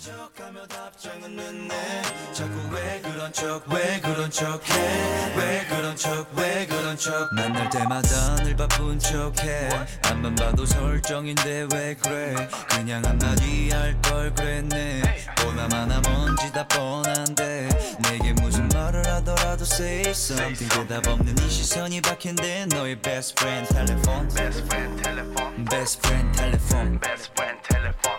척하며 답장은 늦네. 자꾸 왜 그런 척왜 그런 척해? 왜 그런 척왜 그런 척? 만날 때마다 늘 바쁜 척해. 앞만 봐도 설정인데 왜 그래? 그냥 한마디 할 걸 그랬네. 보나마나 뭔지 다 뻔한데. 내게 무슨 말을 하더라도 say something. 대답 없는 이 시선이 박힌데 너의 best friend 텔레폰 best friend 텔레폰 best friend 텔레폰 best friend 텔레폰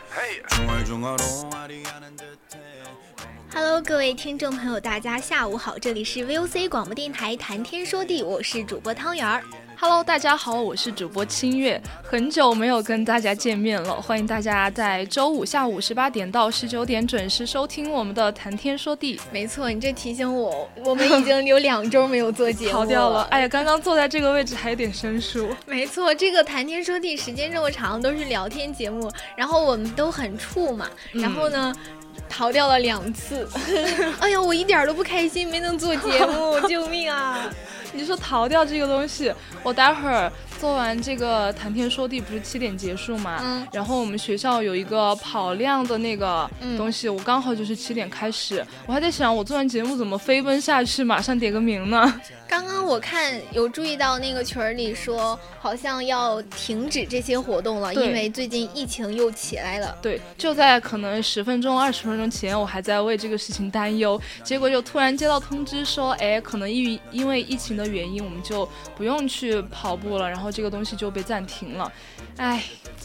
Hello，各位听众朋友，大家下午好，这里是 VOC 广播电台谈天说地，我是主播汤圆儿。Hello，大家好，我是主播清月，很久没有跟大家见面了，欢迎大家在周五下午十八点到十九点准时收听我们的谈天说地。没错，你这提醒我，我们已经有两周没有做节目逃 掉了，哎呀，刚刚坐在这个位置还有点生疏。没错，这个谈天说地时间这么长，都是聊天节目，然后我们都很怵嘛，然后呢。逃掉了两次，哎呀，我一点都不开心，没能做节目，救命啊！你说逃掉这个东西，我待会儿做完这个谈天说地，不是七点结束嘛？嗯。然后我们学校有一个跑量的那个东西，嗯、我刚好就是七点开始，我还在想，我做完节目怎么飞奔下去，马上点个名呢？刚刚我看有注意到那个群里说，好像要停止这些活动了，因为最近疫情又起来了。对，就在可能十分钟、二十分钟前，我还在为这个事情担忧，结果就突然接到通知说，哎，可能因因为疫情的原因，我们就不用去跑步了，然后这个东西就被暂停了，哎，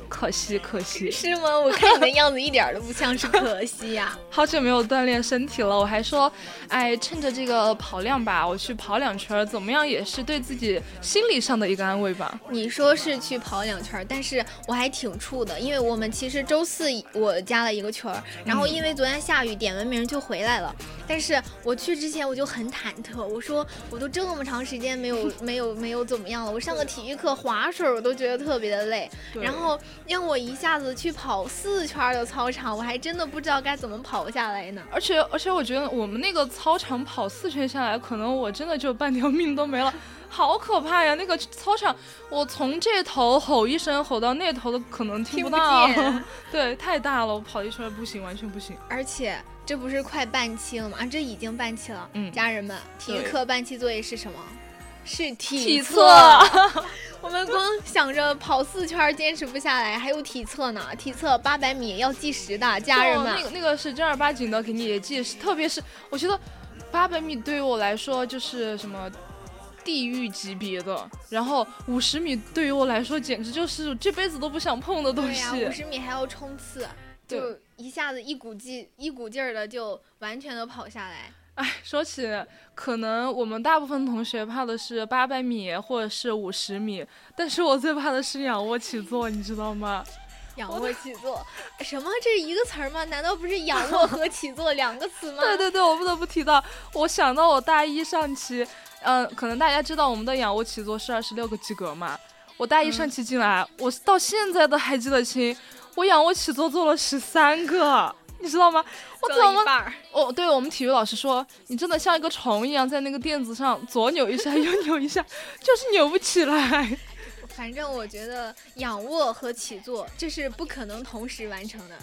可惜可惜。是吗？我看你的样子一点都不像是可惜呀、啊。好久没有锻炼身体了，我还说，哎，趁着这个跑量吧，我去跑两圈，怎么样也是对自己心理上的一个安慰吧。你说是去跑两圈，但是我还挺怵的，因为我们其实周四我加了一个群，然后因为昨天下雨，点完名就回来了。但是我去之前我就很忐忑，我说我都这么长时间没有 没有没有怎么样了，我上个体育课划水我都觉得特别的累，然后让我一下子去跑四圈的操场，我还真的不知道该怎么跑下来呢。而且而且我觉得我们那个操场跑四圈下来，可能我真的就半条命都没了。好可怕呀！那个操场，我从这头吼一声吼到那头的，可能听不到。对，太大了，我跑一圈不行，完全不行。而且这不是快半期了吗？啊，这已经半期了。嗯，家人们，体育课半期作业是什么？是体体测。我们光想着跑四圈坚持不下来，还有体测呢。体测八百米要计时的，家人们。那个那个是正儿八经的给你计时，特别是我觉得八百米对于我来说就是什么。地狱级别的，然后五十米对于我来说简直就是这辈子都不想碰的东西。五十米还要冲刺，就一下子一股劲一股劲儿的就完全的跑下来。哎，说起可能我们大部分同学怕的是八百米或者是五十米，但是我最怕的是仰卧起坐，你知道吗？仰卧起坐，什么？这是一个词儿吗？难道不是仰卧和起坐两个词吗？对对对，我不得不提到，我想到我大一上期。嗯，可能大家知道我们的仰卧起坐是二十六个及格嘛。我大一上期进来，嗯、我到现在都还记得清，我仰卧起坐做了十三个，你知道吗？我怎么？哦，对我们体育老师说，你真的像一个虫一样在那个垫子上左扭一下，右扭一下，就是扭不起来。反正我觉得仰卧和起坐这是不可能同时完成的。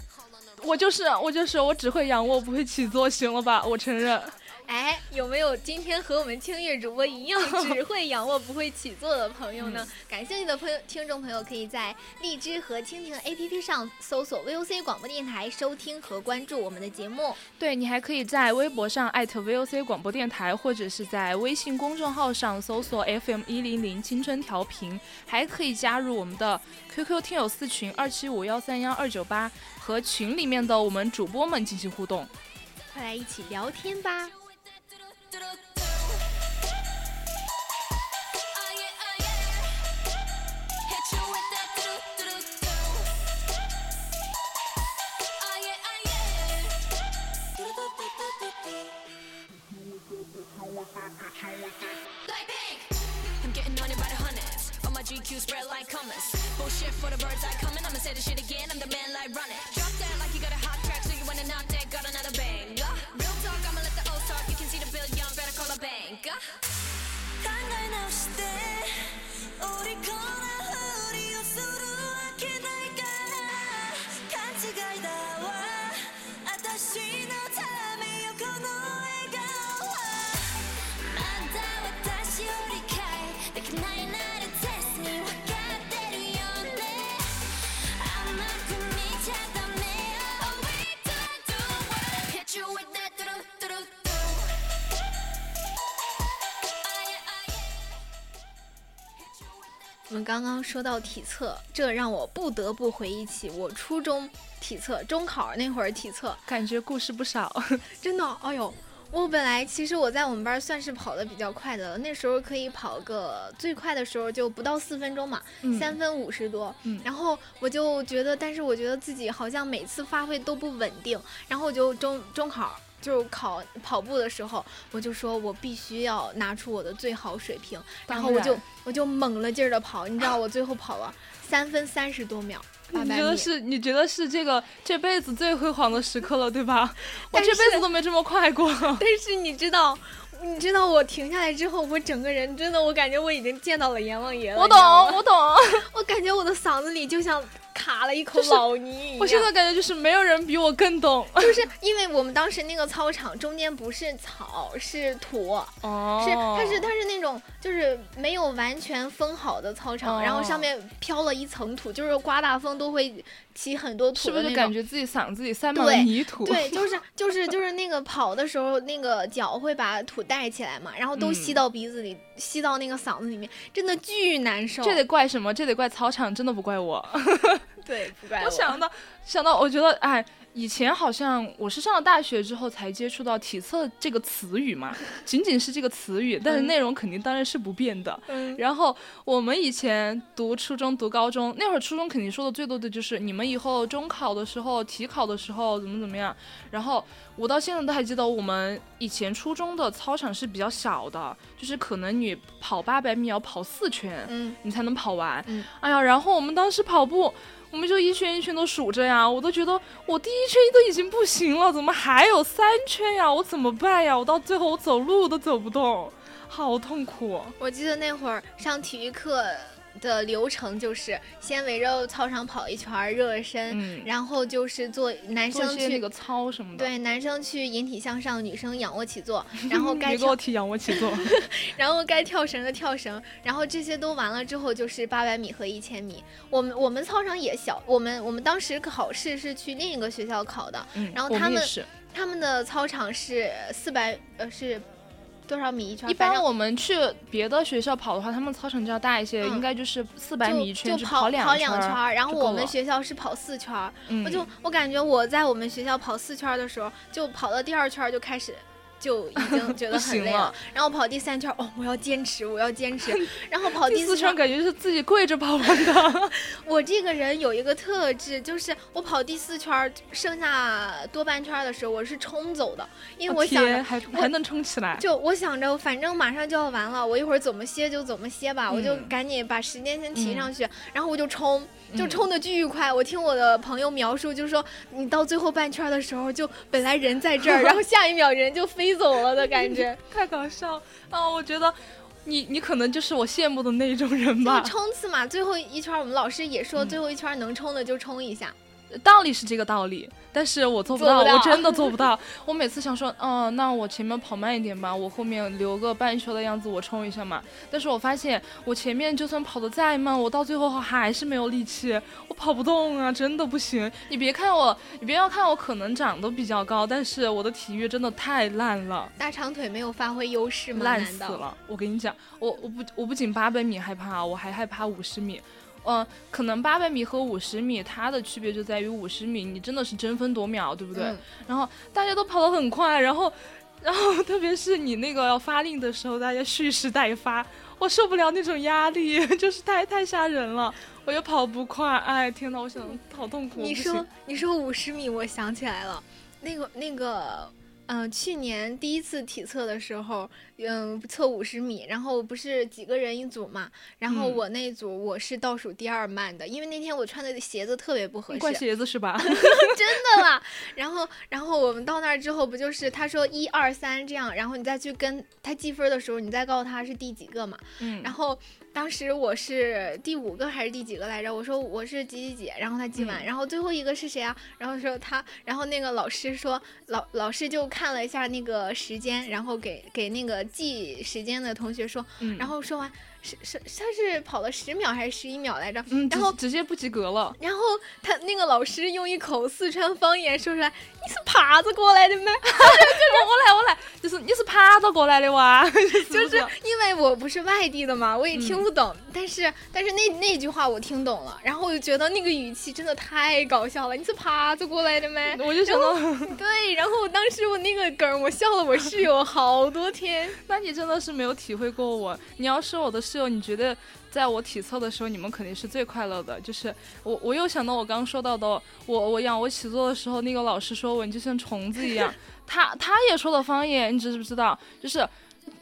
我就是我就是我只会仰卧不会起坐，行了吧？我承认。哎，有没有今天和我们清月主播一样只会仰卧不会起坐的朋友呢？感兴趣的朋友，听众朋友可以在荔枝和蜻蜓 APP 上搜索 VOC 广播电台，收听和关注我们的节目。对你还可以在微博上艾特 VOC 广播电台，或者是在微信公众号上搜索 FM 一零零青春调频，还可以加入我们的 QQ 听友四群二七五幺三幺二九八，和群里面的我们主播们进行互动。快来一起聊天吧！Oh, oh, Bullshit for the birds I come in. I'ma say this shit again. I'm the man like running. Drop that like you got a hot track, so you wanna knock して折り込む我们刚刚说到体测，这让我不得不回忆起我初中体测中考那会儿体测，感觉故事不少。真的，哎呦，我本来其实我在我们班算是跑的比较快的了，那时候可以跑个最快的时候就不到四分钟嘛，三分五十多。然后我就觉得，但是我觉得自己好像每次发挥都不稳定，然后我就中中考。就考跑步的时候，我就说我必须要拿出我的最好水平，然后我就我就猛了劲儿的跑，你知道我最后跑了三分三十多秒，你觉得是？你觉得是这个这辈子最辉煌的时刻了，对吧？我这辈子都没这么快过。但是你知道，你知道我停下来之后，我整个人真的，我感觉我已经见到了阎王爷了。我懂，我懂，我感觉我的嗓子里就像。卡了一口老泥，我现在感觉就是没有人比我更懂，就是因为我们当时那个操场中间不是草是土，哦，是它是它是那种就是没有完全封好的操场，然后上面飘了一层土，就是刮大风都会起很多土，是不是感觉自己嗓子里塞满了泥土？对，就是就是 就是那个跑的时候，那个脚会把土带起来嘛，然后都吸到鼻子里，吸到那个嗓子里面，真的巨难受。这得怪什么？这得怪操场，真的不怪我。对，不怪我。我想到，想到，我觉得，哎，以前好像我是上了大学之后才接触到体测这个词语嘛，仅仅是这个词语，但是内容肯定当然是不变的。嗯。然后我们以前读初中、读高中那会儿，初中肯定说的最多的就是你们以后中考的时候、体考的时候怎么怎么样。然后我到现在都还记得，我们以前初中的操场是比较小的，就是可能你跑八百米要跑四圈，嗯，你才能跑完。嗯。哎呀，然后我们当时跑步。我们就一圈一圈都数着呀，我都觉得我第一圈都已经不行了，怎么还有三圈呀？我怎么办呀？我到最后我走路都走不动，好痛苦。我记得那会儿上体育课。的流程就是先围着操场跑一圈热身，然后就是做男生去那个操什么的，对，男生去引体向上，女生仰卧起坐，然后该跳提仰卧起坐，然后该跳绳的跳绳，然后这些都完了之后就是八百米和一千米。我们我们操场也小，我们我们当时考试是去另一个学校考的，然后他们他们的操场是四百呃是。多少米一圈？一般我们去别的学校跑的话，他们操场就要大一些，应该就是四百米一圈，就跑两圈。然后我们学校是跑四圈，我就我感觉我在我们学校跑四圈的时候，就跑到第二圈就开始。就已经觉得很累 了，然后跑第三圈，哦，我要坚持，我要坚持，然后跑第四圈，感觉是自己跪着跑完的。我这个人有一个特质，就是我跑第四圈，剩下多半圈的时候，我是冲走的，因为我想着还还能冲起来。就我想着，反正马上就要完了，我一会儿怎么歇就怎么歇吧，我就赶紧把时间先提上去，然后我就冲。就冲的巨快，我听我的朋友描述，就是说你到最后半圈的时候，就本来人在这儿，然后 下一秒人就飞走了的感觉，太搞笑啊！我觉得你你可能就是我羡慕的那种人吧。冲刺嘛，最后一圈我们老师也说，最后一圈能冲的就冲一下。道理是这个道理，但是我做不到，不到我真的做不到。我每次想说，嗯、那我前面跑慢一点吧，我后面留个半圈的样子，我冲一下嘛。但是我发现，我前面就算跑得再慢，我到最后还是没有力气，我跑不动啊，真的不行。你别看我，你别要看我可能长得比较高，但是我的体育真的太烂了。大长腿没有发挥优势吗？烂？死了！我跟你讲，我我不我不仅八百米害怕，我还害怕五十米。嗯、可能八百米和五十米它的区别就在于五十米你真的是争分夺秒，对不对？嗯然后大家都跑得很快，然后然后特别是你那个要发令的时候，大家蓄势待发，我受不了那种压力，就是太太吓人了。我又跑不快，哎天呐，我想好痛苦。你说你说五十米，我想起来了，那个那个，嗯、去年第一次体测的时候，嗯、测五十米，然后不是几个人一组嘛，然后嗯我那组我是倒数第二慢的，因为那天我穿的鞋子特别不合适，怪鞋子是吧？真的啦。然后，然后我们到那儿之后，不就是他说一二三这样，然后你再去跟他计分的时候，你再告诉他是第几个嘛。嗯，然后当时我是第五个还是第几个来着？我说我是几几几，然后他记完，嗯然后最后一个是谁啊？然后说他，然后那个老师说老老师就看了一下那个时间，然后给给那个记时间的同学说，嗯。然后说完是是他是跑了十秒还是十一秒来着？嗯，然后直直接不及格了。然后他那个老师用一口四川方言说出来：“你是爬着过来的吗？”我我来我来，就是你是爬着过来的哇，就是因为我不是外地的嘛，我也听嗯不懂。但是但是那那句话我听懂了，然后我就觉得那个语气真的太搞笑了。你是爬着过来的吗？我就想到，对，然后当时我那个梗儿，我笑了我室友好多天。那你真的是没有体会过我。你要是我的室友，你觉得在我体测的时候，你们肯定是最快乐的。就是我，我又想到我刚刚说到的，我我仰卧起坐的时候，那个老师说我你就像虫子一样，他他也说了方言，你知不知道？就是。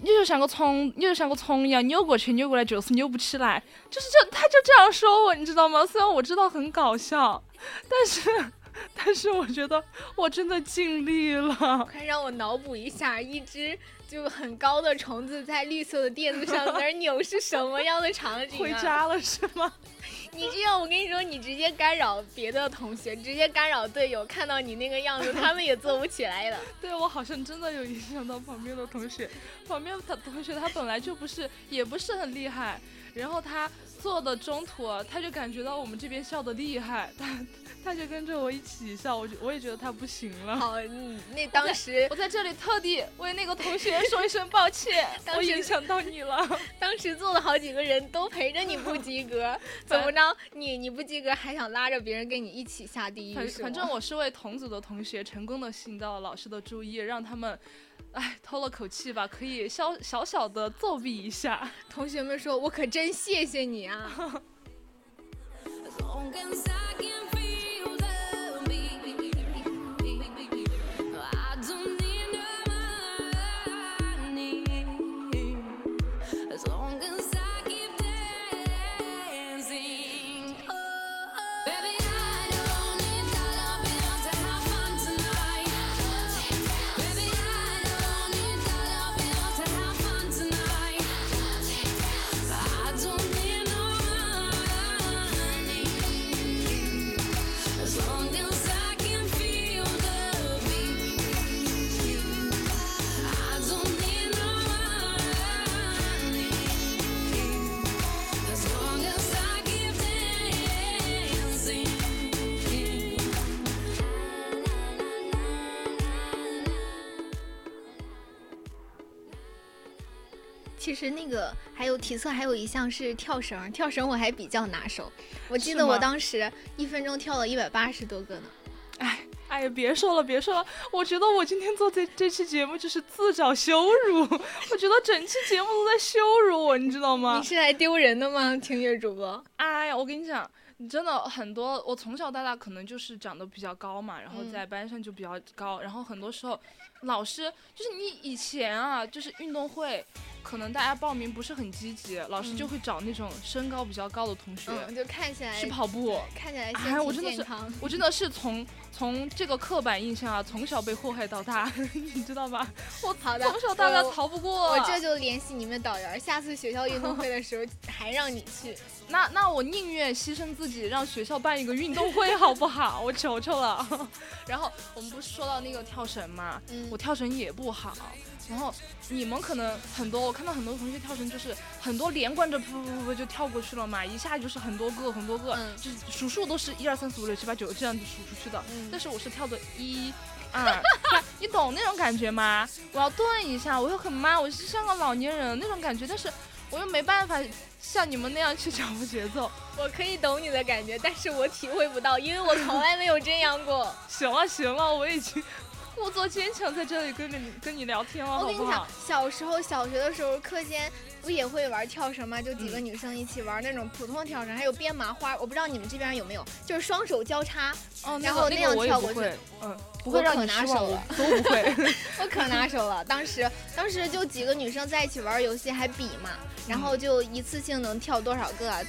你就像个虫，你就像个虫一样扭过去扭过来，就是扭不起来，就是这，他就这样说我，你知道吗？虽然我知道很搞笑，但是，但是我觉得我真的尽力了。快让我脑补一下，一只就很高的虫子在绿色的垫子上在那儿扭是什么样的场景啊？回家了是吗？你这样，我跟你说，你直接干扰别的同学，直接干扰队友，看到你那个样子，他们也做不起来了。对我好像真的有影响到旁边的同学，旁边的同学他本来就不是，也不是很厉害，然后他做的中途啊他就感觉到我们这边笑的厉害，他他就跟着我一起笑，我就我也觉得他不行了。好，嗯，那当时我在这里特地为那个同学说一声抱歉，我影响到你了。当时坐了好几个人都陪着你不及格，怎么着？你你不及格还想拉着别人跟你一起下地反狱？反正我是为同组的同学成功的吸引到了老师的注意，让他们。哎，透了口气吧，可以小小小的作弊一下。同学们说，我可真谢谢你啊！实那个还有体测，还有一项是跳绳，跳绳我还比较拿手。我记得我当时一分钟跳了一百八十多个呢。哎，哎呀，别说了，别说了，我觉得我今天做这这期节目就是自找羞辱，我觉得整期节目都在羞辱我，你知道吗你？是来丢人的吗，听月主播？哎呀，我跟你讲，你真的很多，我从小到大可能就是长得比较高嘛，然后嗯在班上就比较高，然后很多时候老师就是你以前啊，就是运动会，可能大家报名不是很积极，老师就会找那种身高比较高的同学、嗯，就看起来去跑步。看起来哎我真的是。我真的是从从这个刻板印象啊，从小被祸害到大，你知道吗？我好的，从小到大我逃不过。我这就联系你们导员，下次学校运动会的时候还让你去。那那我宁愿牺牲自己，让学校办一个运动会，好不好？我求求了。然后我们不是说到那个跳绳嘛，嗯我跳绳也不好。然后你们可能很多，我看到很多同学跳绳就是很多连贯着噗噗噗噗就跳过去了嘛，一下就是很多个很多个，嗯就是数数都是一二三四五六七八九这样子数出去的。嗯但是我是跳的一。二三，你懂那种感觉吗？我要顿一下，我又很慢，我是像个老年人那种感觉，但是我又没办法像你们那样去掌握节奏。我可以懂你的感觉，但是我体会不到，因为我从来没有这样过。行了行了，我已经故作坚强在这里跟你跟你聊天了，好不我跟你讲好？，小时候小学的时候，课间不也会玩跳绳吗？就几个嗯女生一起玩那种普通跳绳，还有编麻花。我不知道你们这边有没有，就是双手交叉，哦，然后那样跳过去嗯，不我会让我拿手了都不会。我可拿手了。当时当时就几个女生在一起玩游戏，还比嘛，然后就一次性能跳多少个啊？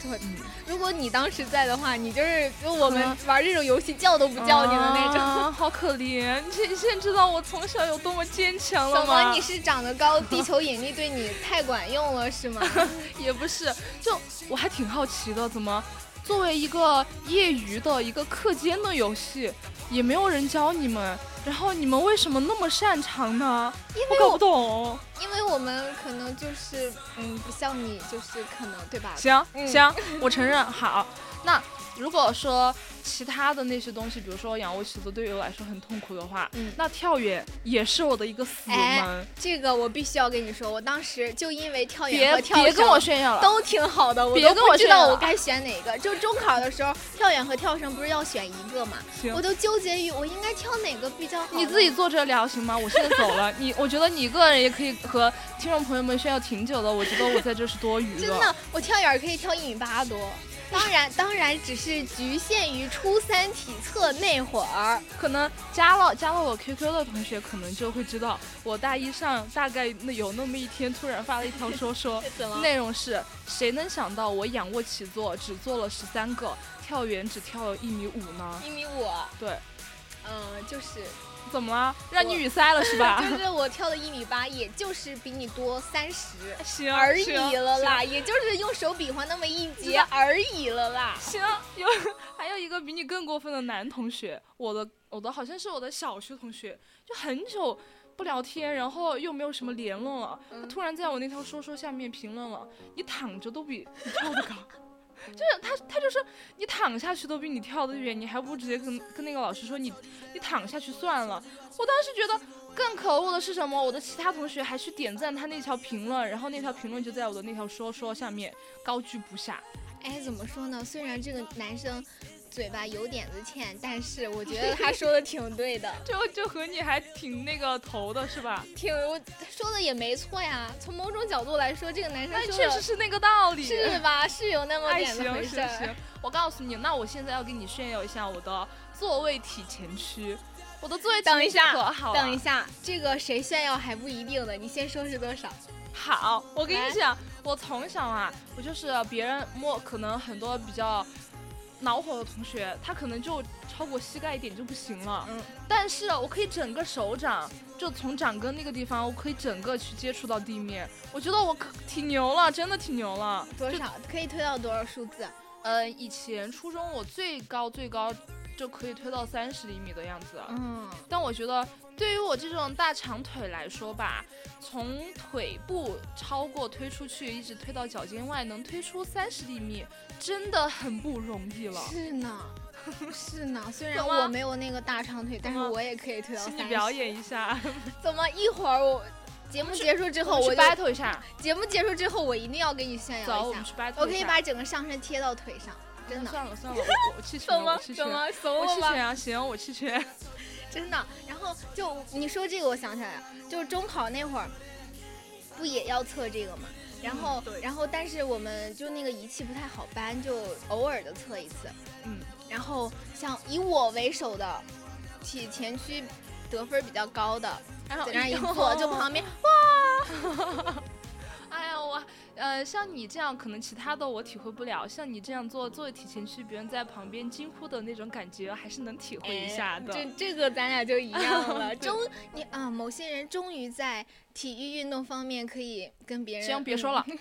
如果你当时在的话，你就是就我们嗯玩这种游戏叫都不叫你的那种。啊好可怜！你现现在知道我从小有多么坚强了吗怎么？你是长得高，地球引力对你太管用了是吗？也不是，就我还挺好奇的，怎么作为一个业余的一个课间的游戏，也没有人教你们，然后你们为什么那么擅长呢？因为我我搞不懂。因为我们可能就是嗯，不像你，就是可能对吧？行嗯行，我承认。好，那如果说其他的那些东西，比如说仰卧起坐对于我来说很痛苦的话，嗯那跳远也是我的一个死哎门。这个我必须要跟你说，我当时就因为跳远和跳别跟我绳炫耀了，都挺好的，我别跟我都不知炫耀了道我该选哪个。就中考的时候，跳远和跳绳不是要选一个嘛？行我都纠结于我应该挑哪个比较好。你自己。坐着聊行吗？我现在走了。你，我觉得你一个人也可以和听众朋友们炫耀挺久的。我觉得我在这是多余的真的，我跳远可以跳一米八多。当然，当然只是局限于初三体测那会儿。可能加了加了我 QQ 的同学，可能就会知道，我大一上大概那有那么一天，突然发了一条说说，内容是谁能想到我仰卧起坐只做了十三个，跳远只跳了一米五呢？一米五，对，嗯，就是怎么了？让你语塞了是吧？就是我跳的一米八，也就是比你多三十行而已了啦，也就是用手比划那么一截而已了啦。行，有 还有一个比你更过分的男同学，我的我的好像是我的小学同学，就很久不聊天，然后又没有什么联络了，他嗯突然在我那条说说下面评论了，你躺着都比你跳得高。就是他，他就说你躺下去都比你跳得远，你还不如直接跟跟那个老师说你你躺下去算了。我当时觉得更可恶的是什么？我的其他同学还去点赞他那条评论，然后那条评论就在我的那条说说下面高居不下。哎，怎么说呢？虽然这个男生嘴巴有点子欠，但是我觉得他说的挺对的，就就和你还挺那个头的是吧？挺我说的也没错呀。从某种角度来说，这个男生说确实是那个道理。是吧？是有那么哎，点子行回事儿。行行，我告诉你，那我现在要给你炫耀一下我的座位体前屈。我的座位体前区等一下可好了，等一下，这个谁炫耀还不一定呢。你先说是多少？好，我跟你讲，我从小啊，我就是别人摸，可能很多比较恼火的同学，他可能就超过膝盖一点就不行了。嗯，但是我可以整个手掌，就从掌根那个地方，我可以整个去接触到地面。我觉得我可挺牛了，真的挺牛了。多少可以推到多少数字？呃，以前初中我最高最高就可以推到三十厘米的样子，嗯，但我觉得对于我这种大长腿来说吧，从腿部超过推出去，一直推到脚尖外，能推出三十厘米，真的很不容易了。是呢，是呢。虽然我没有那个大长腿，但是我也可以推到三十。请你表演一下，怎么一会儿我节目结束之后，我 battle 一下。节目结束之后，我一定要给你炫，耀一下。我们去 battle 我可以把整个上身贴到腿上，真的。算了算了，我我弃权我弃权怎，么怂我了吗？弃权啊！行，我弃权。真的。然后就你说这个，我想起来了，就是中考那会儿，不也要测这个嘛？然后，对然后，但是我们就那个仪器不太好搬，就偶尔的测一次。嗯，然后像以我为首的体前区得分比较高的，在那儿一坐，就旁边 哎呀，我呃，像你这样，可能其他的我体会不了，像你这样做做体前屈，别人在旁边惊呼的那种感觉，还是能体会一下的。这这个咱俩就一样了。终你啊，某些人终于在体育运动方面可以跟别人。行，别说了。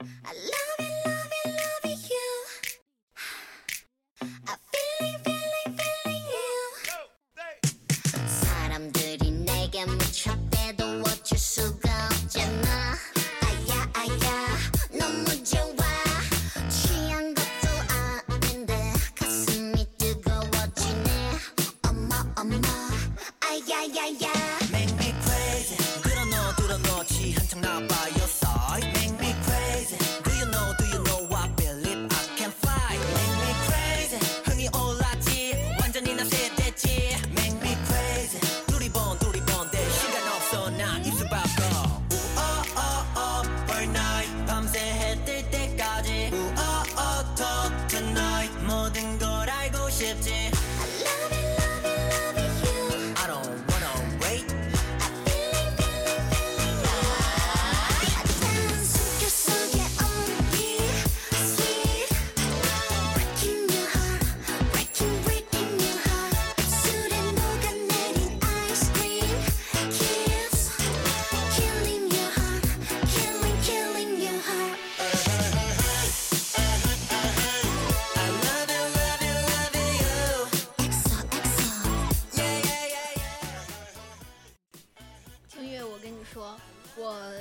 I love it, 说，我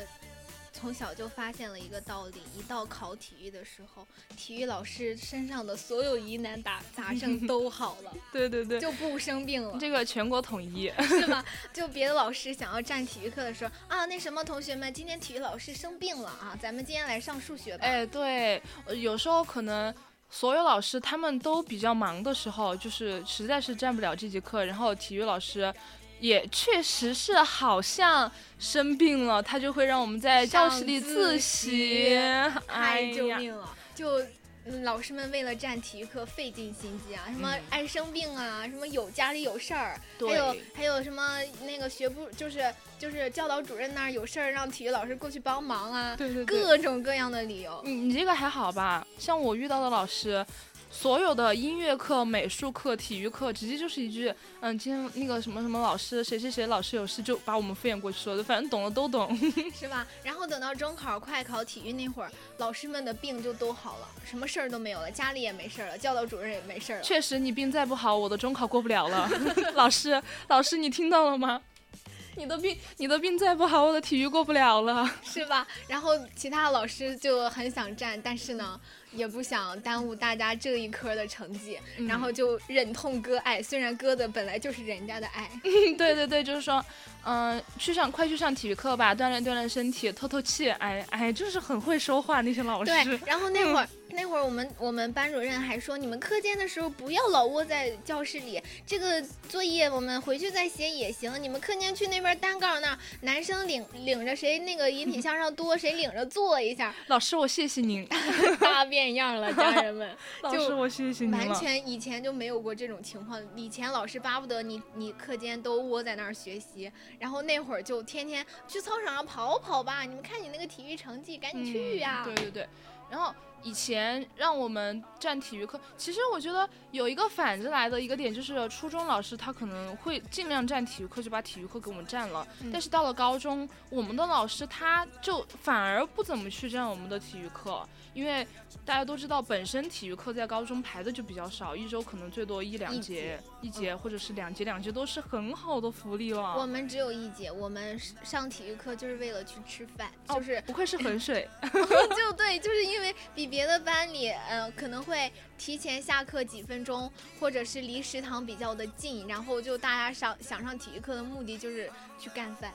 从小就发现了一个道理：一到考体育的时候，体育老师身上的所有疑难杂杂 症都好了，对对对，就不生病了，这个全国统一。是吧？就别的老师想要占体育课的时候啊，那什么同学们，今天体育老师生病了啊，咱们今天来上数学吧。哎，对，呃有时候可能所有老师他们都比较忙的时候，就是实在是占不了这节课，然后体育老师。也确实是好像生病了，他就会让我们在教室里自习习。哎太救呀，命了！就嗯老师们为了占体育课费尽心机啊，什么嗯爱生病啊，什么有家里有事儿，还有还有什么那个学部就是就是教导主任那儿有事儿，让体育老师过去帮忙啊，对对对，各种各样的理由。你你这个还好吧？像我遇到的老师，所有的音乐课、美术课、体育课，直接就是一句，嗯，今天那个什么什么老师，谁谁谁老师有事，就把我们敷衍过去说的，反正懂的都懂。是吧？然后等到中考、快考、体育那会儿，老师们的病就都好了，什么事儿都没有了，家里也没事儿了，教导主任也没事儿了。确实，你病再不好，我的中考过不了了。老师，老师，你听到了吗？你的病，你的病再不好，我的体育过不了了。是吧？然后其他老师就很想站，但是呢，也不想耽误大家这一科的成绩，嗯然后就忍痛割爱。虽然割的本来就是人家的爱，对对对，就是说，嗯、去上快去上体育课吧，锻炼锻炼身体，透透气。哎哎，就是很会说话那些老师。对。然后那会儿、那会儿我们我们班主任还说，你们课间的时候不要老窝在教室里，这个作业我们回去再写也行。你们课间去那边单杠那儿，男生领领着谁那个引体向上多，谁领着坐一下，老师，我谢谢您。大变样了，家人们。老就师，我谢谢您完。全以前就没有过这种情况，以前老师巴不得你你课间都窝在那儿学习，然后那会儿就天天去操场上跑跑吧，你们看你那个体育成绩，赶紧去呀、嗯对对对，然后以前让我们占体育课，其实我觉得有一个反着来的一个点，就是初中老师他可能会尽量占体育课，就把体育课给我们占了。嗯但是到了高中，我们的老师他就反而不怎么去占我们的体育课，因为大家都知道，本身体育课在高中排的就比较少，一周可能最多一两一节节，一节或者是两节，两节都是很好的福利了。我们只有一节，我们上体育课就是为了去吃饭，哦就是不愧是衡水，就对，就是因为比别的班里，呃，可能会提前下课几分钟，或者是离食堂比较的近，然后就大家上想上体育课的目的就是去干饭。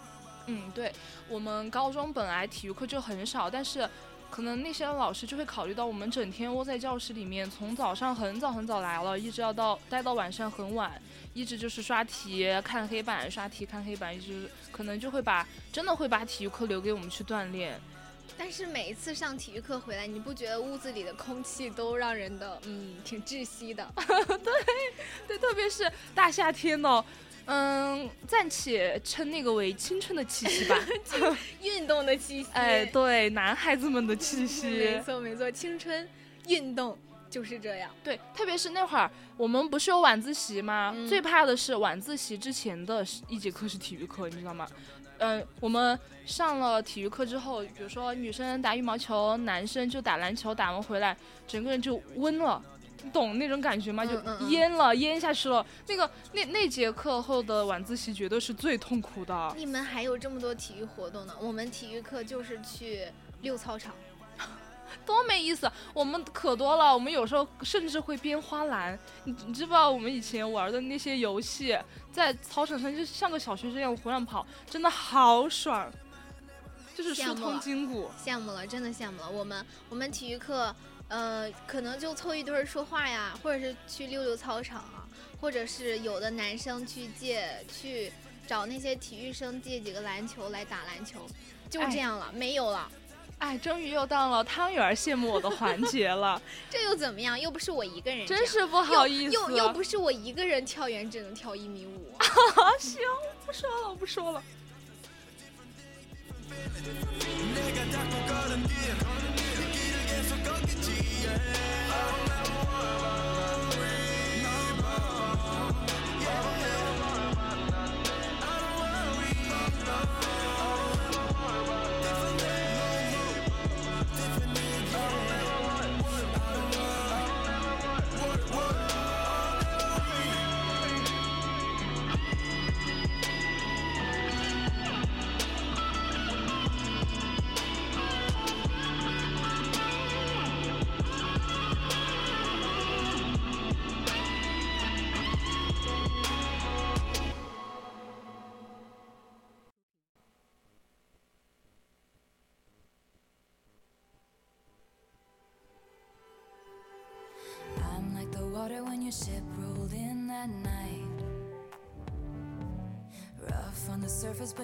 嗯，对，我们高中本来体育课就很少，但是可能那些老师就会考虑到我们整天窝在教室里面，从早上很早很早来了，一直要到待到晚上很晚，一直就是刷题、看黑板、刷题、看黑板，一直可能就会把真的会把体育课留给我们去锻炼。但是每一次上体育课回来，你不觉得屋子里的空气都让人的嗯挺窒息的？对对，特别是大夏天的，嗯，暂且称那个为青春的气息吧。运动的气息。哎，对，男孩子们的气 息没。错没错，青春运动就是这样。对，特别是那会儿我们不是有晚自习吗？嗯最怕的是晚自习之前的一节课是体育课，你知道吗？嗯，我们上了体育课之后，比如说女生打羽毛球，男生就打篮球，打完回来整个人就温了。你懂那种感觉吗？就嗯嗯嗯淹了，淹下去了。那个那那节课后的晚自习绝对是最痛苦的。你们还有这么多体育活动呢？我们体育课就是去溜操场。多没意思！我们可多了，我们有时候甚至会编花篮。你你知不知道我们以前玩的那些游戏，在操场上就像个小学生一样胡乱跑，真的好爽，就是疏通筋骨。羡慕了，真的羡慕了。我们我们体育课，呃，可能就凑一堆儿说话呀，或者是去溜溜操场啊，或者是有的男生去借去找那些体育生借几个篮球来打篮球，就哎这样了，没有了。哎，终于又到了汤圆儿羡慕我的环节了，这又怎么样？又不是我一个人，真是不好意思。又又又不是我一个人跳远只能跳一米五。行，不说了，我不说了。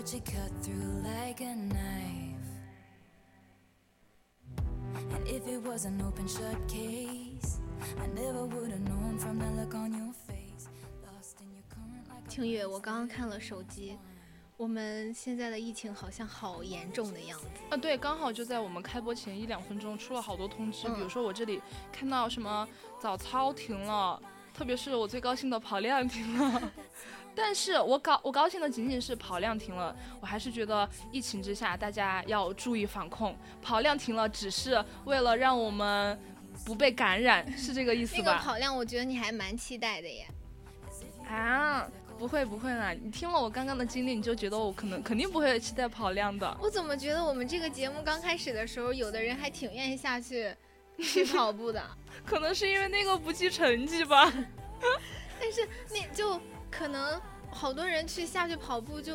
But you cut through like a knife. And if it was an open shut case, I never would have known from the look on your face. Lost in your current like a 清月，我刚刚看了手机，我们现在的疫情好像好严重的样子。啊，对，刚好就在我们开播前一两分钟出了好多通知，嗯比如说我这里看到什么早操停了，特别是我最高兴的跑量停了。但是我高我高兴的仅仅是跑量停了，我还是觉得疫情之下大家要注意防控，跑量停了只是为了让我们不被感染，是这个意思那个？跑量，我觉得你还蛮期待的耶。啊，不会不会啦，你听了我刚刚的经历，你就觉得我可能肯定不会期待跑量的。我怎么觉得我们这个节目刚开始的时候，有的人还挺愿意下去去跑步的，可能是因为那个不计成绩吧。但是那就可能好多人去下去跑步就。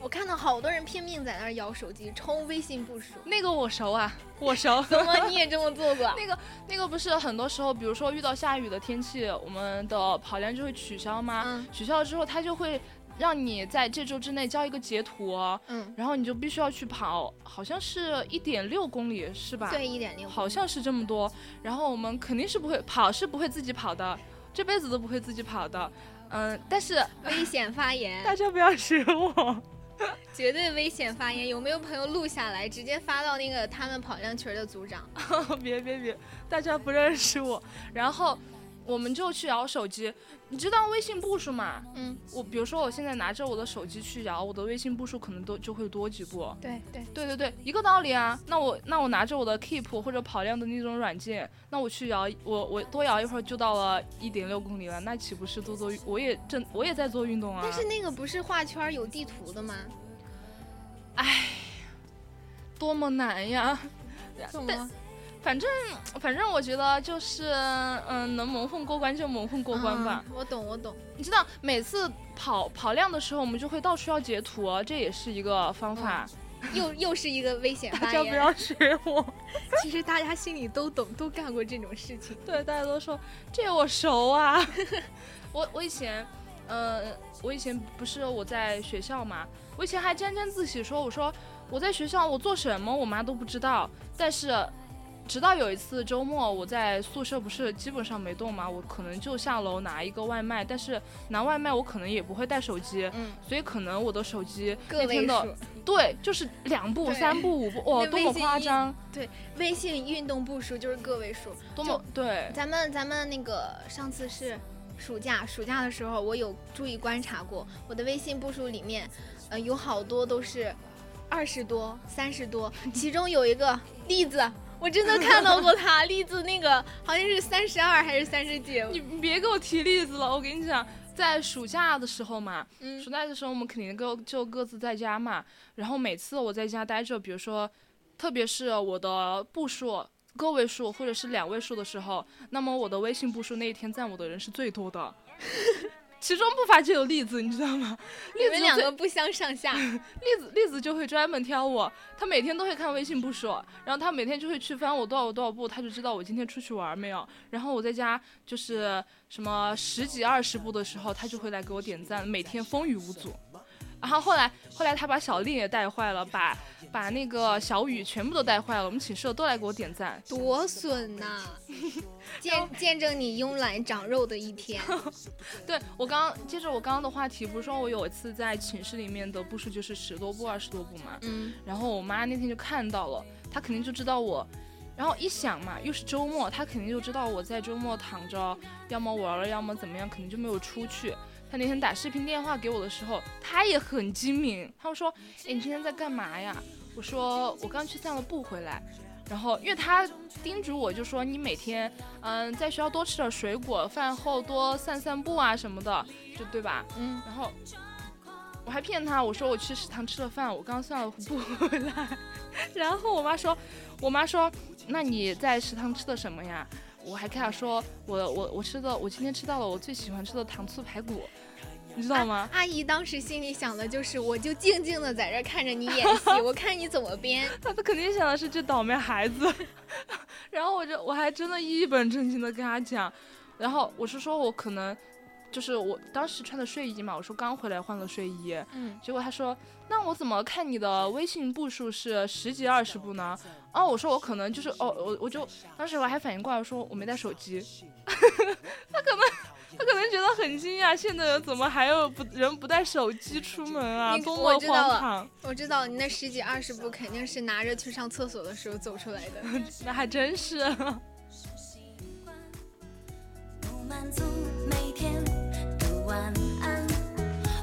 我看到好多人拼命在那儿摇手机，冲微信步数。那个我熟啊，我熟。怎么你也这么做过？那个那个不是很多时候，比如说遇到下雨的天气，我们的跑量就会取消吗？嗯取消了之后，它就会让你在这周之内交一个截图，嗯，然后你就必须要去跑，好像是一点六公里是吧？对，一点六。好像是这么多。然后我们肯定是不会跑，是不会自己跑的，这辈子都不会自己跑的。嗯，但是 危险发言，大家不要学我。绝对危险发言。有没有朋友录下来，直接发到那个他们跑量群的组长？别别别，大家不认识我。然后我们就去摇手机，你知道微信步数吗？嗯，我比如说我现在拿着我的手机去摇，我的微信步数可能都就会多几步。对对。对对对，一个道理啊。那我那我拿着我的 Keep 或者跑量的那种软件，那我去摇，我我多摇一会儿就到了一点六公里了，那岂不是做做我也正我也在做运动啊？但是那个不是画圈有地图的吗？哎多么难呀！怎么？反正反正我觉得就是嗯，能蒙混过关就蒙混过关吧。嗯我懂，我懂。你知道每次跑跑量的时候，我们就会到处要截图，这也是一个方法。又又是一个危险发言。大家不要学我。其实大家心里都懂，都干过这种事情。对，大家都说这我熟啊。我我以前，呃，我以前不是我在学校嘛，我以前还沾沾自喜说，我说我在学校我做什么我妈都不知道，但是直到有一次周末，我在宿舍不是基本上没动嘛，我可能就下楼拿一个外卖，但是拿外卖我可能也不会带手机，嗯，所以可能我的手机个天的数，对就是两步、三步、五步，哇，那多么夸张，对微信运动步数就是个位数。多么对，咱们咱们那个上次是暑假，暑假的时候我有注意观察过，我的微信步数里面，呃，有好多都是二十多、三十多，其中有一个例子。我真的看到过他，栗子那个好像是三十二还是三十几？你你别给我提例子了，我跟你讲，在暑假的时候嘛，嗯暑假的时候我们肯定各就各自在家嘛，然后每次我在家待着，比如说，特别是我的步数个位数或者是两位数的时候，那么我的微信步数那一天赞我的人是最多的，其中不乏就有栗子，你知道吗？栗子两个不相上下。栗子栗子就会专门挑我，他每天都会看微信步数，然后他每天就会去翻我多少多少步，他就知道我今天出去玩没有。然后我在家就是什么十几二十步的时候，他就会来给我点赞，每天风雨无阻。然后后来后来他把小令也带坏了，把把那个小雨全部都带坏了，我们寝室的都来给我点赞。多损呐、见见证你慵懒长肉的一天。对我刚刚接着我刚刚的话题，不是说我有一次在寝室里面的步数就是十多步二十多步嘛，嗯，然后我妈那天就看到了，她肯定就知道我，然后一想嘛，又是周末，她肯定就知道我在周末躺着，要么玩了，要么怎么样，肯定就没有出去。她那天打视频电话给我的时候，她也很精明，她说：“哎，你今天在干嘛呀？”我说：“我刚去散了步回来。”然后，因为他叮嘱我，就说你每天，嗯，在学校多吃点水果，饭后多散散步啊什么的，就对吧？嗯，然后我还骗他，我说我去食堂吃了饭，我刚散了步回来。然后我妈说，我妈说，那你在食堂吃的什么呀？我还跟他说，我我我吃的，我今天吃到了我最喜欢吃的糖醋排骨，你知道吗？阿姨当时心里想的就是，我就静静的在这儿看着你演戏，我看你怎么编。她肯定想的是这倒霉孩子。然后我就我还真的一本正经的跟她讲，然后我是说我可能就是我当时穿的睡衣嘛，我说刚回来换了睡衣，嗯，结果他说：“那我怎么看你的微信步数是十几二十步呢？”哦，我说我可能就是哦，我我就当时我还反应过来，我说我没带手机。他可能他可能觉得很惊讶，现在人怎么还有不人不带手机出门啊？你多么我知道了荒唐！我知道你那十几二十步肯定是拿着去上厕所的时候走出来的。那还真是。不满足每天晚安，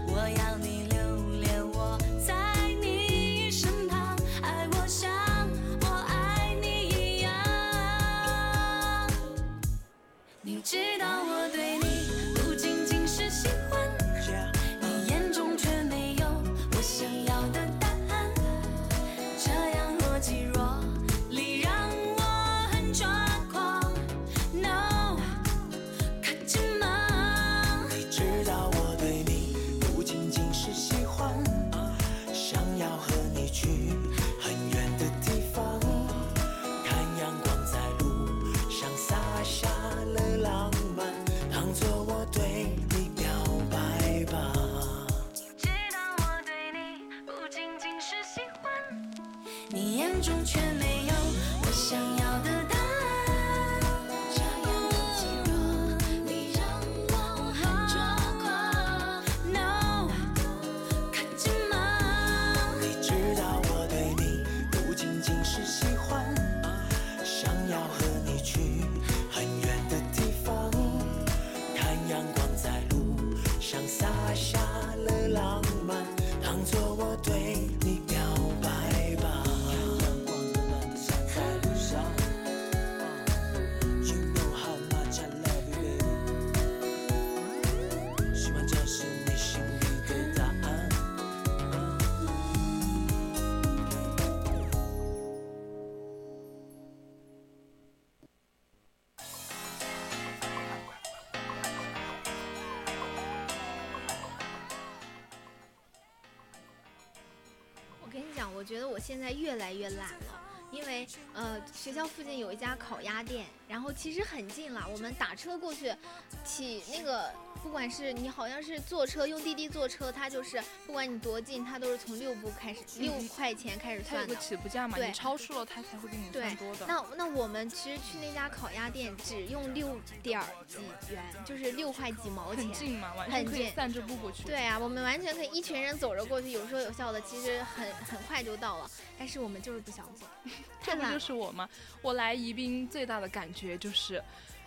我要你留恋我在你身旁，爱我像我爱你一样。你知道我对觉得我现在越来越懒了。因为呃，学校附近有一家烤鸭店，然后其实很近了，我们打车过去，起那个不管是你好像是坐车用滴滴坐车，它就是不管你多近，它都是从六步开始，六块钱开始它有个算的。起步价嘛，对你超出了它才会给你对算多的。那那我们其实去那家烤鸭店只用六点几元，就是六块几毛钱很。近嘛，完全可以散着步过去。对啊，我们完全可以一群人走着过去，有说有笑的，其实很很快就到了。但是我们就是不想走，这不就。是我吗？我来宜宾最大的感觉就是，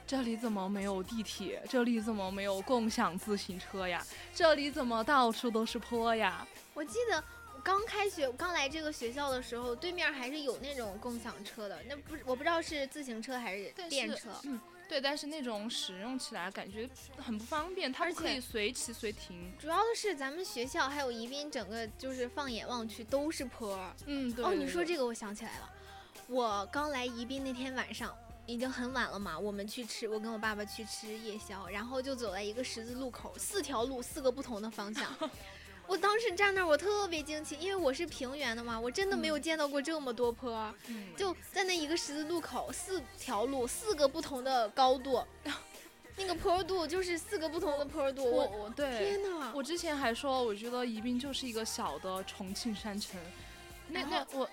这里怎么没有地铁？这里怎么没有共享自行车呀？这里怎么到处都是坡呀？我记得刚开学，刚来这个学校的时候，对面还是有那种共享车的，那不我不知道是自行车还是电车。嗯，对，但是那种使用起来感觉很不方便，它不可以随骑随停。主要的是咱们学校还有宜宾整个就是放眼望去都是坡儿。嗯，对。哦，对你说这个我想起来了，我刚来宜宾那天晚上。已经很晚了嘛，我们去吃，我跟我爸爸去吃夜宵，然后就走在一个十字路口，四条路，四个不同的方向。我当时站那儿，我特别惊奇，因为我是平原的嘛，我真的没有见到过这么多坡就在那一个十字路口，四条路，四个不同的高度，那个坡度就是四个不同的坡度。我我我对天哪！我之前还说，我觉得宜宾就是一个小的重庆山城。那那我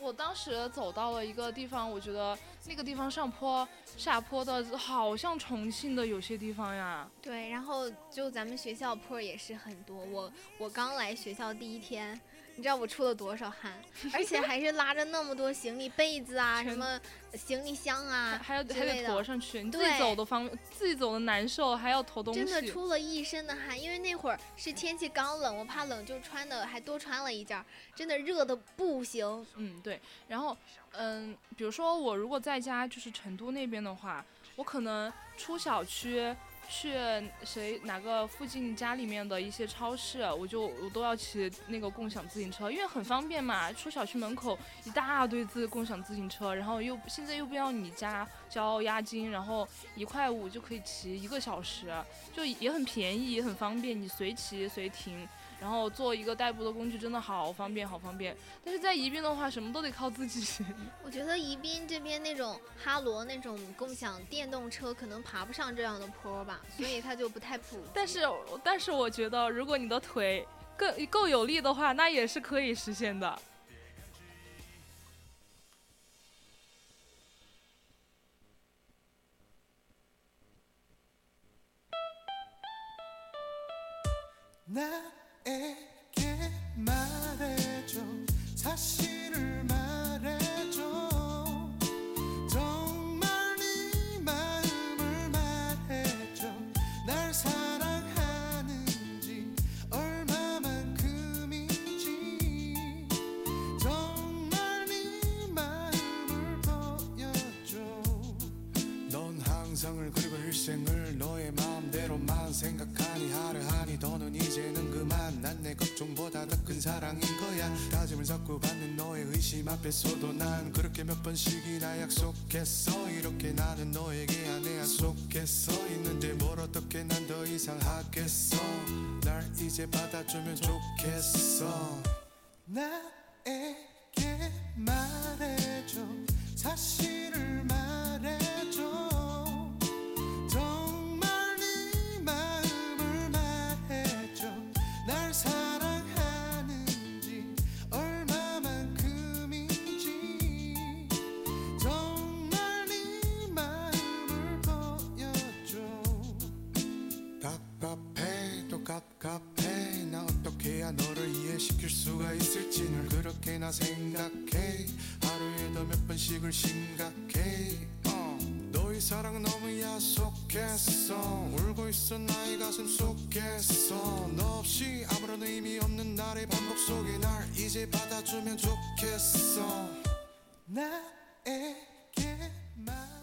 我当时走到了一个地方，我觉得那个地方上坡下坡的好像重庆的有些地方呀。对，然后就咱们学校坡也是很多。我我刚来学校第一天，你知道我出了多少汗，而且还是拉着那么多行李被子啊，什么行李箱啊，还要还得驮上去，你自己走都方，自己走的难受，还要驮东西。真的出了一身的汗，因为那会儿是天气刚冷，我怕冷就穿的还多穿了一件儿，真的热的不行。嗯，对。然后，嗯，比如说我如果在家就是成都那边的话，我可能出小区去谁哪个附近家里面的一些超市，我就我都要骑那个共享自行车，因为很方便嘛。出小区门口一大堆自共享自行车，然后又现在又不要你家交押金，然后一块五就可以骑一个小时，就也很便宜，也很方便，你随骑随停。然后做一个代步的工具真的好方便，好方便。但是在宜宾的话，什么都得靠自己。我觉得宜宾这边那种哈罗那种共享电动车可能爬不上这样的坡吧，所以它就不太普。但是，但是我觉得，如果你的腿更够有力的话，那也是可以实现的。 나에게 말해줘. 사실을 말해줘. 정말 네 마음을 말해줘. 날 사랑하는지 얼마만큼인지. 정말 네 마음을 보여줘. 넌 항상을 그리고 너의 마음대로만 생각하니 하루하니 더는 이제는 그만. 난 내 걱정보다 더 큰 사랑인 거야. 다짐을 자꾸 받는 너의 의심 앞에서도 난 그렇게 몇 번씩이나 약속했어. 이렇게 나는 너에게 안에 약속했어. 있는데 뭘 어떻게 난 더 이상 하겠어. 날 이제 받아주면 좋겠어. 나에게 말해줘. 사실을 말해줘 이해시킬 수가 있을지 늘 그렇게 나 생각해. 하루에도 몇 번씩을 심각해. 어. 너의 사랑은 너무 야속했어. 울고 있어 나의 가슴 속에서. 너 없이 아무런 의미 없는 날의 반복 속에 날 이제 받아주면 좋겠어. 나에게 말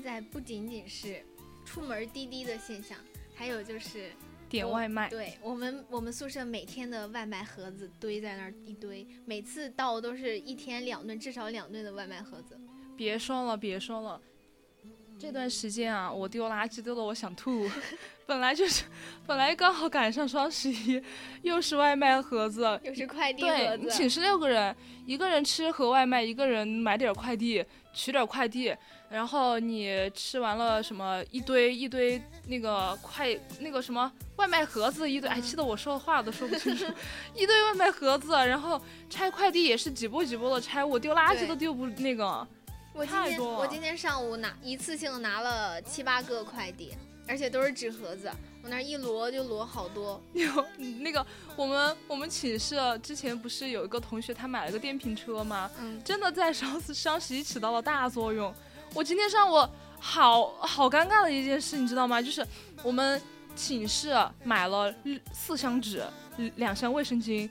现在不仅仅是出门滴滴的现象，还有就是点外卖，对我们我们宿舍每天的外卖盒子堆在那儿一堆，每次到都是一天两顿，至少两顿的外卖盒子。别说了，别说了。这段时间啊，我丢垃圾丢的我想吐。本来就是，本来刚好赶上双十一，又是外卖盒子，又是快递盒对，你，寝室六个人，一个人吃盒外卖，一个人买点快递，取点快递，然后你吃完了什么一堆一堆那个快那个什么外卖盒子一堆，哎，气得我说话都说不清楚，一堆外卖盒子，然后拆快递也是几波几波的拆，我丢垃圾都丢不那个，我今天太多了我今天上午拿一次性拿了七八个快递，而且都是纸盒子，我那儿一摞就摞好多。有那个我们我们寝室之前不是有一个同学他买了个电瓶车吗？嗯，真的在双十双十一起到了大作用。我今天上午好好尴尬的一件事，你知道吗？就是我们寝室买了四箱纸，两箱卫生巾，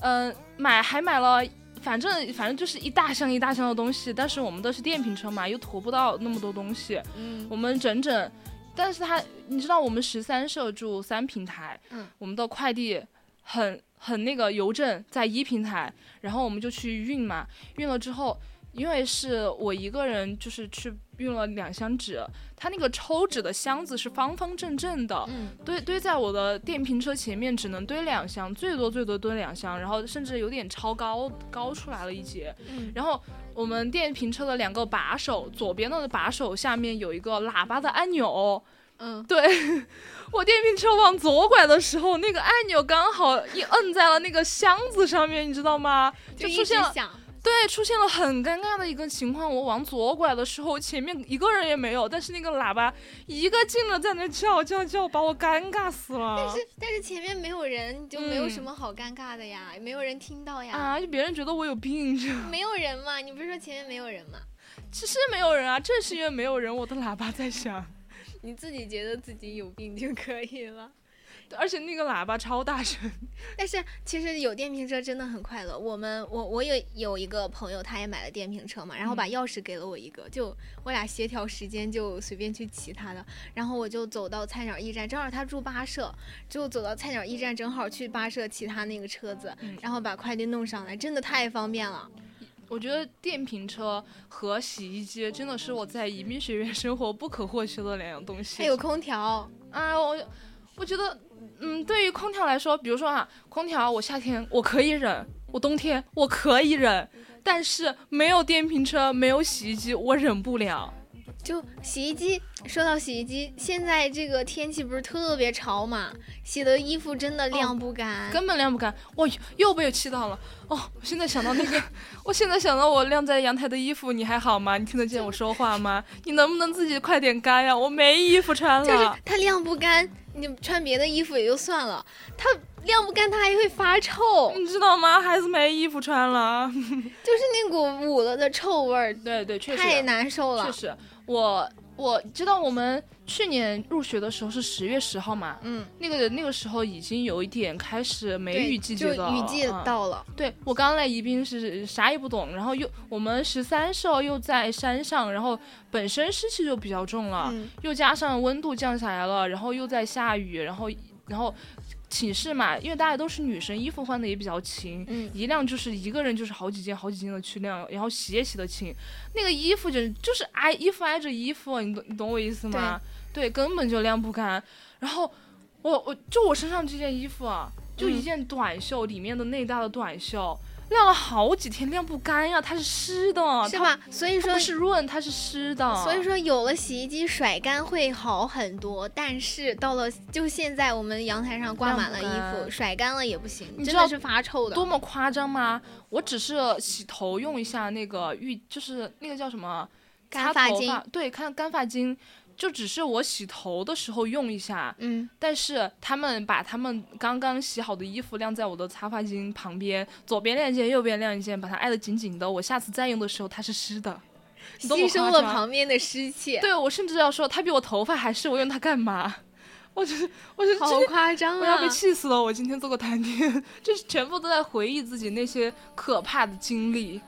嗯、买还买了。反正反正就是一大箱一大箱的东西，但是我们都是电瓶车嘛，又驮不到那么多东西，嗯我们整整，但是他你知道我们十三社住三平台，嗯，我们的快递很很那个邮政在一平台，然后我们就去运嘛，运了之后，因为是我一个人就是去运了两箱纸，它那个抽纸的箱子是方方正正的，嗯，堆堆在我的电瓶车前面只能堆两箱，最多最多堆两箱，然后甚至有点超高高出来了一截。嗯然后我们电瓶车的两个把手，左边的把手下面有一个喇叭的按钮。嗯，对 我电瓶车往左拐的时候，那个按钮刚好一摁在了那个箱子上面，你知道吗？就出现了响，对，出现了很尴尬的一个情况。我往左拐的时候，前面一个人也没有，但是那个喇叭一个劲的在那叫叫叫，把我尴尬死了。但是但是前面没有人，就没有什嗯么好尴尬的呀，也没有人听到呀。啊，就别人觉得我有病，这没有人嘛？你不是说前面没有人吗？其实没有人啊，正是因为没有人，我的喇叭在响，你自己觉得自己有病就可以了。而且那个喇叭超大声。但是其实有电瓶车真的很快乐。我们我我也有一个朋友，他也买了电瓶车嘛，然后把钥匙给了我一个，就我俩协调时间，就随便去骑他的。然后我就走到菜鸟驿站，正好他住八舍，就走到菜鸟驿站，正好去八舍骑他那个车子，嗯然后把快递弄上来，真的太方便了。我觉得电瓶车和洗衣机真的是我在移民学院生活不可或缺的两样东西。还有空调，啊，我我觉得，嗯，对于空调来说，比如说啊，空调我夏天我可以忍，我冬天我可以忍，但是没有电瓶车，没有洗衣机，我忍不了。就洗衣机，说到洗衣机，现在这个天气不是特别潮嘛，洗的衣服真的晾不干。根本晾不干，我又被气到了。哦，我现在想到那个，我现在想到我晾在阳台的衣服，你还好吗？你听得见我说话吗？你能不能自己快点干呀？我没衣服穿了。就是它晾不干，你穿别的衣服也就算了，它晾不干，它还会发臭，你知道吗？孩子没衣服穿了。就是那股捂了的臭味儿，对对，确实太难受了确。实，我我知道我们去年入学的时候是十月十号嘛，嗯，那个那个时候已经有一点开始梅雨季节就的，雨季嗯到了，对我刚来宜宾是啥也不懂，然后又我们十三社又在山上，然后本身湿气就比较重了，嗯，又加上温度降下来了，然后又在下雨，然后然后寝室嘛，因为大家都是女生，衣服换的也比较勤，嗯一晾就是一个人就是好几件好几件的去晾，然后洗也洗得勤，那个衣服就就是挨衣服挨着衣服，你懂你懂我意思吗？对，根本就晾不干。然后我我就我身上这件衣服啊，就一嗯件短袖，里面的内搭的短袖，晾了好几天晾不干呀，它是湿的，它是吧？所以说它是润，它是湿的。所以说有了洗衣机甩干会好很多，但是到了就现在我们阳台上挂满了衣服，干甩干了也不行，你知道真的是发臭的。多么夸张吗？我只是洗头用一下那个浴，就是那个叫什么干发巾，对，看干发巾，就只是我洗头的时候用一下。嗯，但是他们把他们刚刚洗好的衣服晾在我的擦发巾旁边，左边晾一件，右边晾一件，把它挨得紧紧的。我下次再用的时候，它是湿的，吸收了旁边的湿气，对我甚至要说，它比我头发还湿，我用它干嘛？我就是，我是好夸张啊！我要被气死了！我今天做个谈天，就是全部都在回忆自己那些可怕的经历。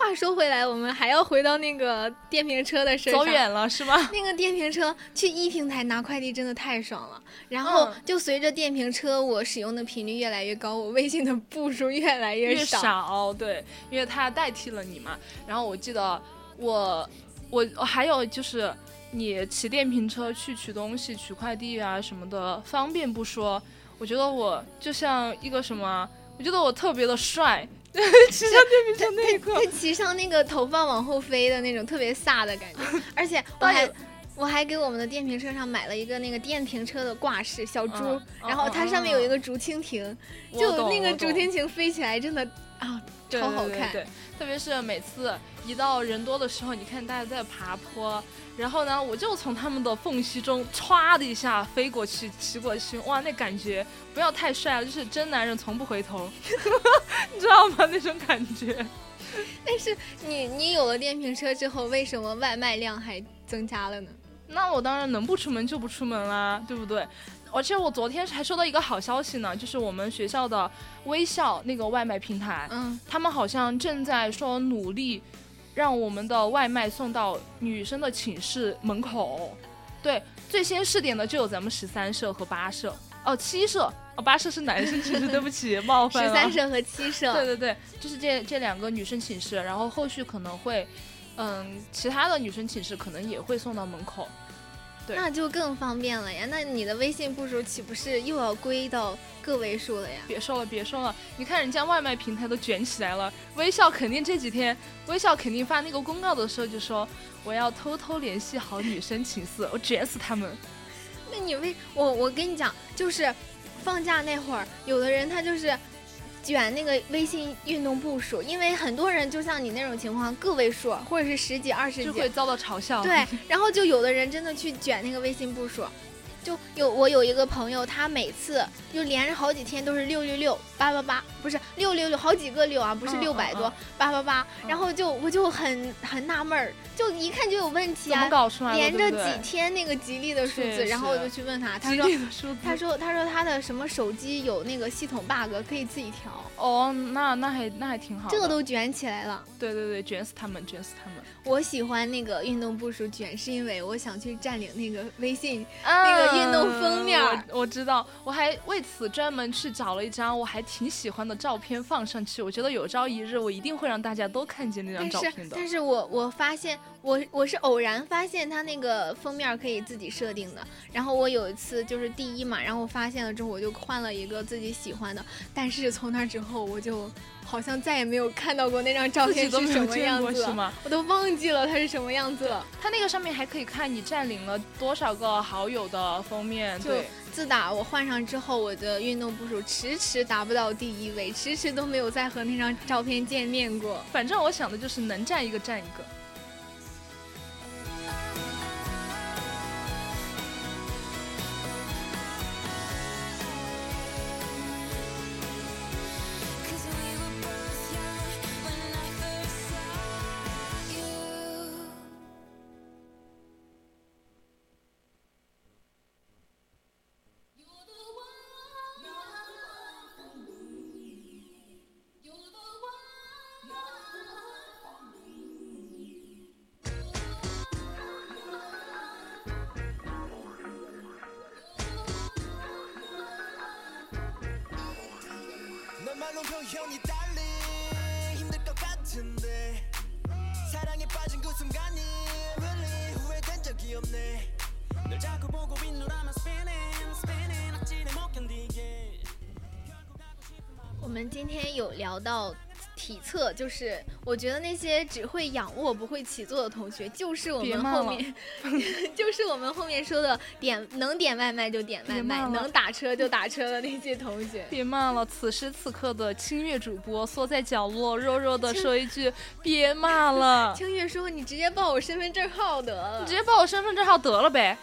话说回来，我们还要回到那个电瓶车的事儿上。走远了是吗？那个电瓶车去一平台拿快递真的太爽了，然后嗯就随着电瓶车我使用的频率越来越高，我微信的步数越来越越少，对，因为它代替了你嘛。然后我记得我我我还有就是你骑电瓶车去取东西、取快递啊什么的，方便不说，我觉得我就像一个什么，我觉得我特别的帅，骑上电瓶车那一刻他，骑上那个头发往后飞的那种特别飒的感觉，而且我还。我还给我们的电瓶车上买了一个那个电瓶车的挂饰小猪，嗯然后它上面有一个竹蜻蜓，就那个竹蜻蜓飞起来真的啊超好看。对对对，特别是每次一到人多的时候，你看大家在爬坡，然后呢，我就从他们的缝隙中歘的一下飞过去，骑过去，哇，那感觉不要太帅了，就是真男人从不回头，你知道吗？那种感觉。但是你你有了电瓶车之后，为什么外卖量还增加了呢？那我当然能不出门就不出门啦，对不对？而且我昨天还收到一个好消息呢，就是我们学校的微笑那个外卖平台，嗯，他们好像正在说努力让我们的外卖送到女生的寝室门口。对，最先试点的就有咱们十三社和八社，哦，七社，哦，八社是男生寝室，对不起，冒犯了。三社和七社，对对对，就是这这两个女生寝室，然后后续可能会，嗯，其他的女生寝室可能也会送到门口。对那就更方便了呀。那你的微信步数岂不是又要归到个位数了呀？别说了，别说了，你看人家外卖平台都卷起来了，微笑肯定这几天，微笑肯定发那个公告的时候就说我要偷偷联系好女生寝室，我卷死他们。那你为我我跟你讲，就是放假那会儿，有的人他就是卷那个微信运动步数，因为很多人就像你那种情况，个位数或者是十几、二十几，就会遭到嘲笑。对，然后就有的人真的去卷那个微信步数，就有我有一个朋友，他每次就连着好几天都是六六六八八八，不是六六六，好几个六啊，不是嗯六百多嗯八八八，然后就我就很很纳闷儿，就一看就有问题啊，搞出来？连着几天那个吉利的数字，然后我就去问他，他说。他说他说他的什么手机有那个系统 bug 可以自己调，哦，那那还那还挺好。这个都卷起来了。对对对，卷死他们，卷死他们。我喜欢那个运动步数卷，是因为我想去占领那个微信那个运动封面嗯我我知道，我还为此专门去找了一张我还挺喜欢的照片放上去。我觉得有朝一日我一定会让大家都看见那张照片的。但是我我发现我我是偶然发现它那个封面可以自己设定的，然后我有一次就是第一嘛，然后我发现了之后我就换了一个自己喜欢的，但是从那之后我就好像再也没有看到过那张照片是什么样子了？我都忘记了它是什么样子了。它那个上面还可以看你占领了多少个好友的封面，就对，自打我换上之后，我的运动步数迟迟达不到第一位，迟迟都没有再和那张照片见面过。反正我想的就是能占一个占一个。말로 표현이 달리 힘들 것 같은데 사랑에 빠진 그 순간이 really 후회된 적이 없네 널 자꾸 보고 윗노라만 spinning spinning 억지를 못 견디게 我们今天有聊到体测，就是 我觉得那些只会仰卧不会起坐的同学，就是我们后面，就是我们后面说的点能点外卖就点外卖，能打车就打车的那些同学。别骂了，此时此刻的清月主播缩在角落，弱弱的说一句：“别骂了，清月说：“你直接报我身份证号得了。”你直接报我身份证号得了呗。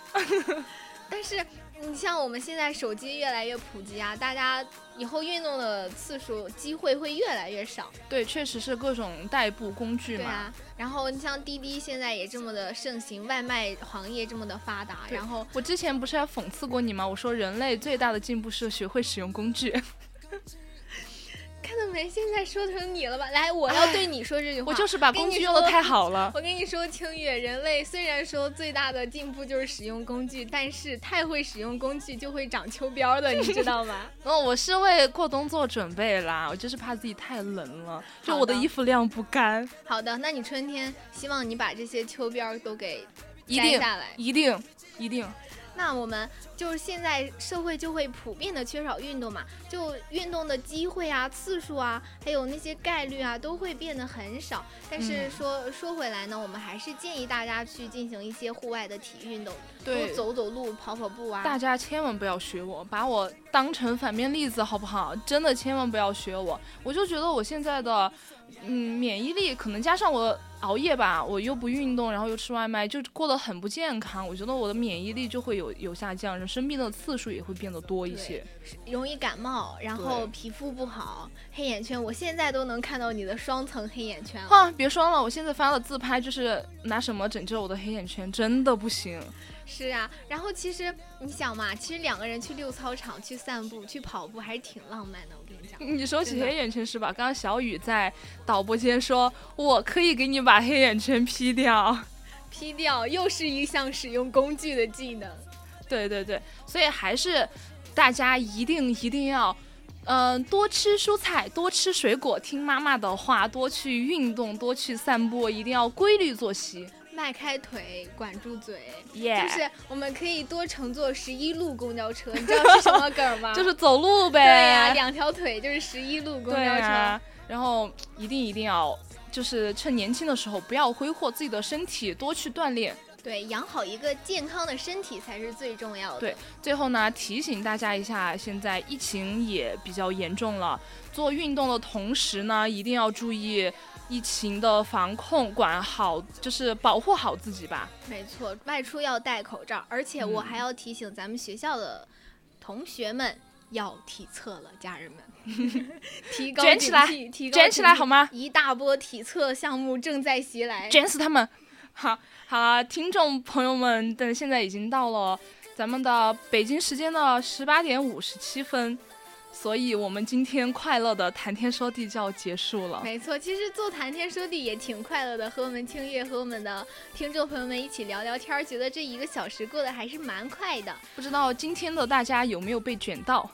但是你像我们现在手机越来越普及啊，大家以后运动的次数机会会越来越少。”对，确实是各种代步工具嘛。对啊，然后你像滴滴现在也这么的盛行，外卖行业这么的发达，然后我之前不是还讽刺过你吗？我说人类最大的进步是学会使用工具。看到没？现在说成你了吧？来，我要对你说这句话，我就是把工具用的太好了。我跟你说，清月，人类虽然说最大的进步就是使用工具，但是太会使用工具就会长秋膘的，你知道吗？哦，我是为过冬做准备啦，我就是怕自己太冷了，就我的衣服晾不干。好的，那你春天希望你把这些秋膘都给摘下来。一定一定。那我们就是现在社会就会普遍的缺少运动嘛，就运动的机会啊、次数啊，还有那些概率啊，都会变得很少。但是嗯说、说回来呢，我们还是建议大家去进行一些户外的体育运动，多走走路、跑跑步啊。大家千万不要学我，把我当成反面例子好不好？真的千万不要学我。我就觉得我现在的，嗯，免疫力可能加上我熬夜吧，我又不运动，然后又吃外卖，就过得很不健康。我觉得我的免疫力就会有有下降，人生病的次数也会变得多一些。容易感冒，然后皮肤不好，黑眼圈，我现在都能看到你的双层黑眼圈了。哈，别说了，我现在发了自拍就是拿什么拯救我的黑眼圈，真的不行。是啊，然后其实你想嘛，其实两个人去溜操场、去散步、去跑步还是挺浪漫的。我跟你讲，你说起黑眼圈是吧？刚刚小雨在导播间说，我可以给你把黑眼圈 P 掉。P 掉又是一项使用工具的技能。对对对，所以还是大家一定一定要，嗯、多吃蔬菜，多吃水果，听妈妈的话，多去运动，多去散步，一定要规律作息。迈开腿，管住嘴耶、就是我们可以多乘坐十一路公交车，你知道是什么梗吗？就是走路呗。对呀、两条腿就是十一路公交车。啊，然后一定一定要，就是趁年轻的时候不要挥霍自己的身体，多去锻炼。对，养好一个健康的身体才是最重要的。对最后呢，提醒大家一下，现在疫情也比较严重了，做运动的同时呢，一定要注意疫情的防控，管好，就是保护好自己吧。没错，外出要戴口罩，而且我嗯还要提醒咱们学校的同学们要体测了，家人们，提高卷起来警惕提高卷起来好吗一大波体测项目正在袭来。卷死他们！好好啊，听众朋友们，但现在已经到了咱们的北京时间的十八点五十七分，所以我们今天快乐的谈天说地就要结束了。没错，其实做谈天说地也挺快乐的，和我们清月和我们的听众朋友们一起聊聊天，觉得这一个小时过得还是蛮快的。不知道今天的大家有没有被卷到？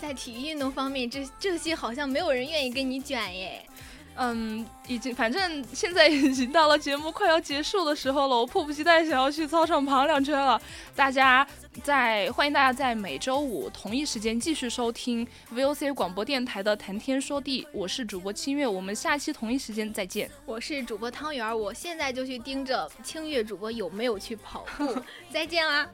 在体育运动方面，这这些好像没有人愿意跟你卷耶。嗯，已经，反正现在已经到了节目快要结束的时候了，我迫不及待想要去操场跑两圈了。大家在欢迎大家在每周五同一时间继续收听 VOC 广播电台的谈天说地，我是主播清月，我们下期同一时间再见。我是主播汤圆，我现在就去盯着清月主播有没有去跑步。再见啦